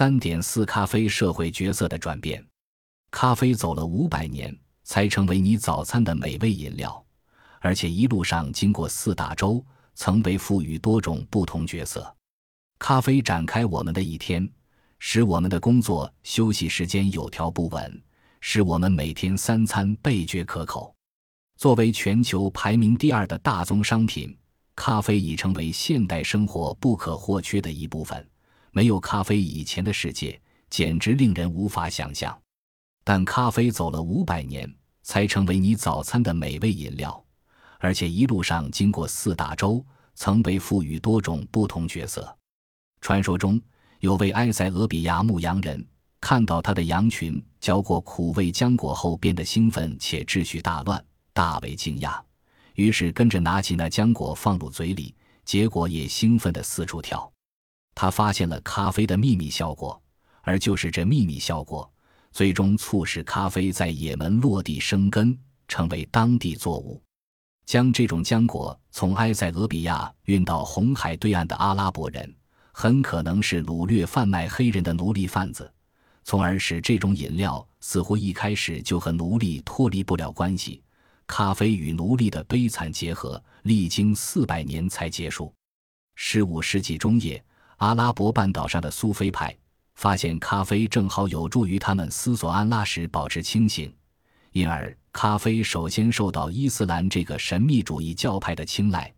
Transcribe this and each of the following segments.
三点四，咖啡社会角色的转变。咖啡走了五百年才成为你早餐的美味饮料，而且一路上经过四大洲，曾被赋予多种不同角色。咖啡展开我们的一天，使我们的工作休息时间有条不紊，使我们每天三餐倍觉可口。作为全球排名第二的大宗商品，咖啡已成为现代生活不可或缺的一部分。没有咖啡以前的世界，简直令人无法想象。但咖啡走了五百年才成为你早餐的美味饮料，而且一路上经过四大洲，曾被赋予多种不同角色。传说中有位埃塞俄比亚牧羊人，看到他的羊群嚼过苦味浆果后变得兴奋且秩序大乱，大为惊讶，于是跟着拿起那浆果放入嘴里，结果也兴奋地四处跳。他发现了咖啡的秘密效果，而就是这秘密效果，最终促使咖啡在也门落地生根，成为当地作物。将这种浆果从埃塞俄比亚运到红海对岸的阿拉伯人，很可能是掳掠贩卖黑人的奴隶贩子，从而使这种饮料似乎一开始就和奴隶脱离不了关系。咖啡与奴隶的悲惨结合，历经四百年才结束。十五世纪中叶。阿拉伯半岛上的苏菲派发现咖啡正好有助于他们思索安拉时保持清醒，因而咖啡首先受到伊斯兰这个神秘主义教派的青睐。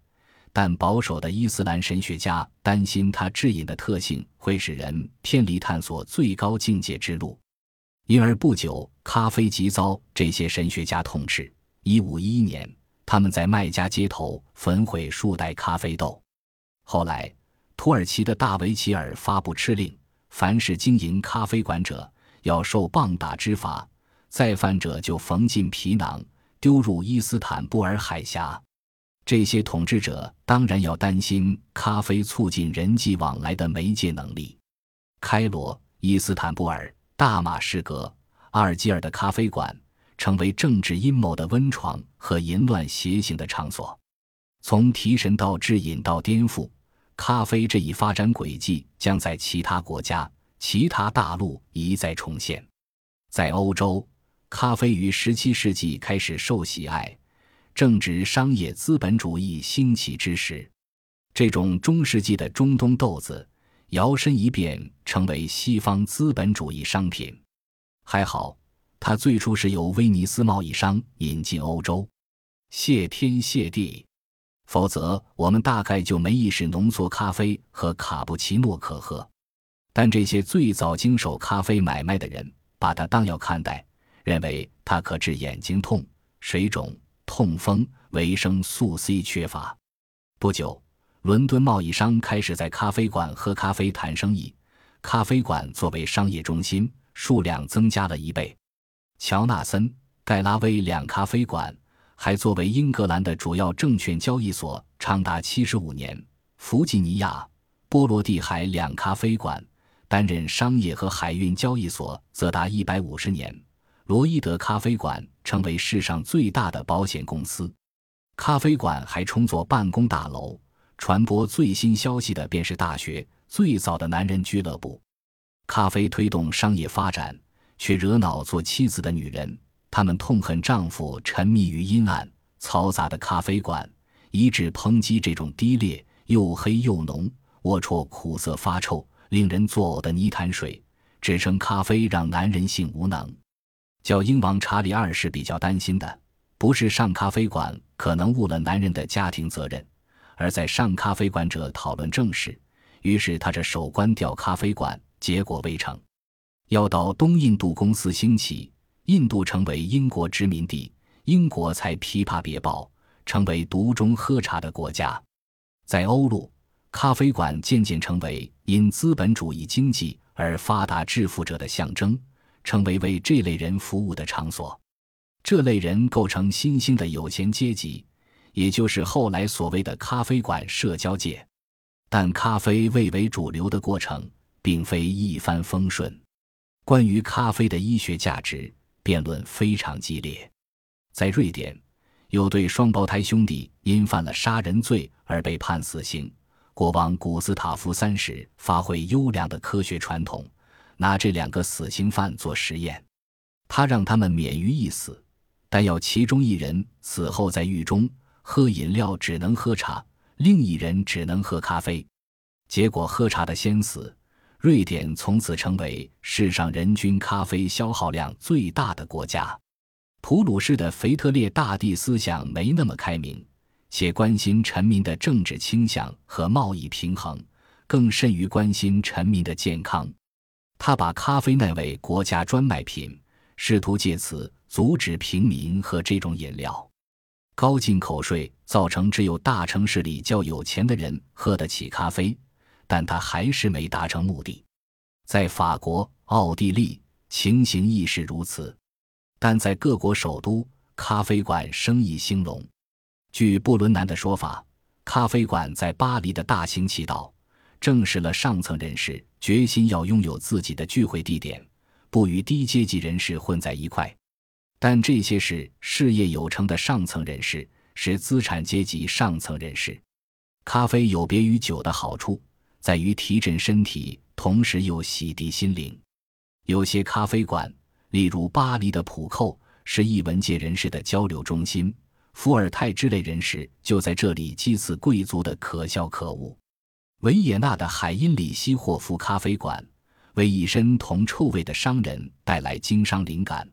但保守的伊斯兰神学家担心它致瘾的特性会使人偏离探索最高境界之路，因而不久咖啡即遭这些神学家痛斥。一五一一年，他们在麦加街头焚毁数袋咖啡豆。后来。土耳其的大维齐尔发布敕令，凡是经营咖啡馆者要受棒打之罚，再犯者就缝进皮囊，丢入伊斯坦布尔海峡。这些统治者当然要担心咖啡促进人际往来的媒介能力。开罗、伊斯坦布尔、大马士革、阿尔及尔的咖啡馆成为政治阴谋的温床和淫乱邪行的场所，从提神到致饮到颠覆。咖啡这一发展轨迹将在其他国家、其他大陆一再重现。在欧洲，咖啡于17世纪开始受喜爱，正值商业资本主义兴起之时。这种中世纪的中东豆子摇身一变成为西方资本主义商品。还好，它最初是由威尼斯贸易商引进欧洲。谢天谢地。否则，我们大概就没意识浓缩咖啡和卡布奇诺可喝。但这些最早经手咖啡买卖的人，把它当药看待，认为它可治眼睛痛、水肿、痛风、维生素 C 缺乏。不久，伦敦贸易商开始在咖啡馆喝咖啡谈生意。咖啡馆作为商业中心，数量增加了一倍。乔纳森、盖拉威两咖啡馆。还作为英格兰的主要证券交易所长达七十五年。弗吉尼亚、波罗的海两咖啡馆担任商业和海运交易所，则达一百五十年。罗伊德咖啡馆成为世上最大的保险公司。咖啡馆还充作办公大楼，传播最新消息的便是大学最早的男人俱乐部。咖啡推动商业发展，却惹恼做妻子的女人。他们痛恨丈夫沉迷于阴暗、嘈杂的咖啡馆，以致抨击这种低劣、又黑又浓、龌龊、苦涩、发臭、令人作呕的泥潭水，指称咖啡让男人性无能。叫英王查理二世比较担心的，不是上咖啡馆可能误了男人的家庭责任，而在上咖啡馆者讨论正事，于是他这手关掉咖啡馆，结果未成。要到东印度公司兴起。印度成为英国殖民地，英国才琵琶别报，成为独中喝茶的国家。在欧陆，咖啡馆渐渐成为因资本主义经济而发达致富者的象征，成为为这类人服务的场所。这类人构成新兴的有钱阶级，也就是后来所谓的咖啡馆社交界。但咖啡蔚为主流的过程，并非一帆风顺。关于咖啡的医学价值。辩论非常激烈，在瑞典，有对双胞胎兄弟因犯了杀人罪而被判死刑。国王古斯塔夫三世发挥优良的科学传统，拿这两个死刑犯做实验，他让他们免于一死，但要其中一人死后在狱中喝饮料只能喝茶，另一人只能喝咖啡。结果喝茶的先死，瑞典从此成为世上人均咖啡消耗量最大的国家。普鲁士的腓特烈大帝思想没那么开明，且关心臣民的政治倾向和贸易平衡，更甚于关心臣民的健康。他把咖啡纳为国家专卖品，试图借此阻止平民喝这种饮料。高进口税造成只有大城市里较有钱的人喝得起咖啡，但他还是没达成目的。在法国、奥地利，情形亦是如此。但在各国首都，咖啡馆生意兴隆。据布伦南的说法，咖啡馆在巴黎的大行其道，证实了上层人士决心要拥有自己的聚会地点，不与低阶级人士混在一块。但这些是事业有成的上层人士，是资产阶级上层人士。咖啡有别于酒的好处，在于提振身体，同时又洗涤心灵。有些咖啡馆。例如，巴黎的普扣是艺文界人士的交流中心，伏尔泰之类人士就在这里讥刺贵族的可笑可恶。维也纳的海因里希霍夫咖啡馆为一身铜臭味的商人带来经商灵感，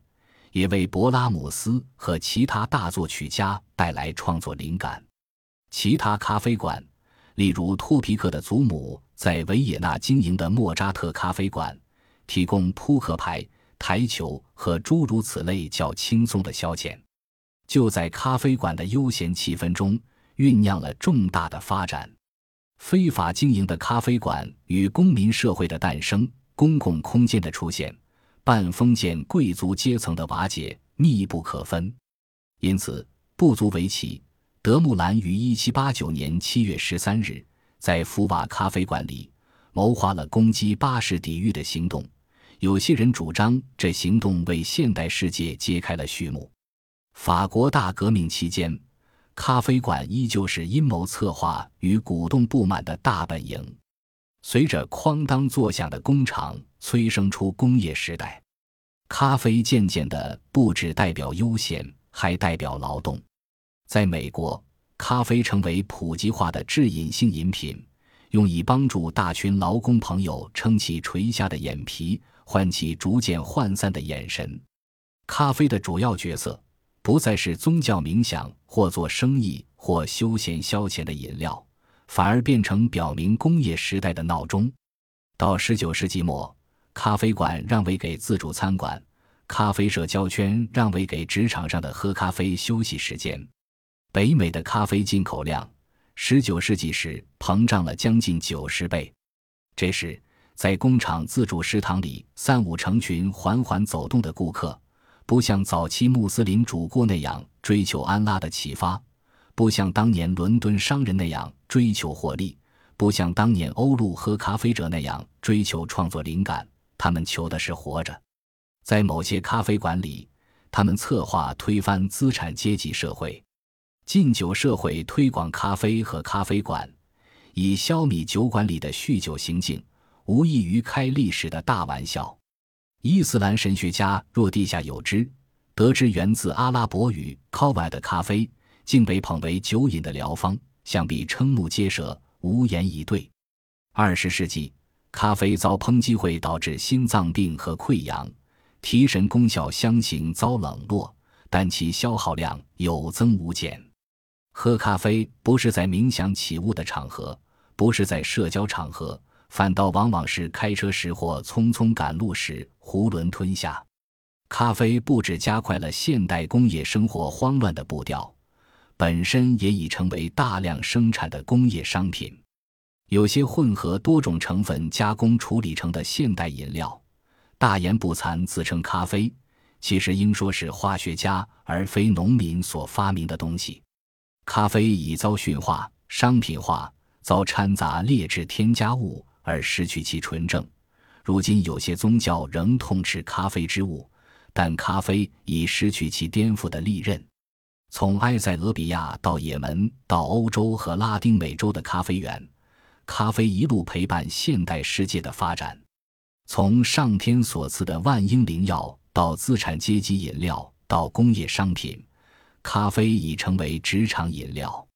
也为勃拉姆斯和其他大作曲家带来创作灵感。其他咖啡馆，例如托皮克的祖母在维也纳经营的莫扎特咖啡馆，提供扑克牌。台球和诸如此类较轻松的消遣，就在咖啡馆的悠闲气氛中酝酿了重大的发展。非法经营的咖啡馆与公民社会的诞生、公共空间的出现、半封建贵族阶层的瓦解密不可分。因此，不足为奇，德穆兰于1789年7月13日在福瓦咖啡馆里谋划了攻击巴士底狱的行动。有些人主张，这行动为现代世界揭开了序幕。法国大革命期间，咖啡馆依旧是阴谋策划与鼓动不满的大本营。随着哐当作响的工厂催生出工业时代，咖啡渐渐的不只代表悠闲，还代表劳动。在美国，咖啡成为普及化的致瘾性饮品，用以帮助大群劳工朋友撑起垂下的眼皮。唤起逐渐涣散的眼神。咖啡的主要角色不再是宗教冥想或做生意或休闲消遣的饮料，反而变成表明工业时代的闹钟。到十九世纪末，咖啡馆让位给自助餐馆，咖啡社交圈让位给职场上的喝咖啡休息时间。北美的咖啡进口量，十九世纪时膨胀了将近九十倍。这时。在工厂自助食堂里，三五成群缓缓走动的顾客，不像早期穆斯林主顾那样追求安拉的启发，不像当年伦敦商人那样追求获利，不像当年欧陆喝咖啡者那样追求创作灵感。他们求的是活着。在某些咖啡馆里，他们策划推翻资产阶级社会，禁酒社会推广咖啡和咖啡馆，以消弭酒馆里的酗酒行径。无异于开历史的大玩笑。伊斯兰神学家若地下有知，得知源自阿拉伯语 k a w a 的咖啡竟被捧为酒瘾的疗方，想必瞠目结舌，无言以对。二十世纪，咖啡遭抨击会导致心脏病和溃疡，提神功效相形遭冷落，但其消耗量有增无减。喝咖啡不是在冥想起雾的场合，不是在社交场合。反倒往往是开车时或匆匆赶路时囫囵吞下。咖啡不止加快了现代工业生活慌乱的步调，本身也已成为大量生产的工业商品。有些混合多种成分加工处理成的现代饮料，大言不惭自称咖啡，其实应说是化学家而非农民所发明的东西。咖啡已遭驯化、商品化，遭掺杂劣质添加物。而失去其纯正。如今有些宗教仍痛斥咖啡之物，但咖啡已失去其颠覆的利刃。从埃塞俄比亚到也门，到欧洲和拉丁美洲的咖啡园，咖啡一路陪伴现代世界的发展。从上天所赐的万应灵药到资产阶级饮料到工业商品，咖啡已成为职场饮料。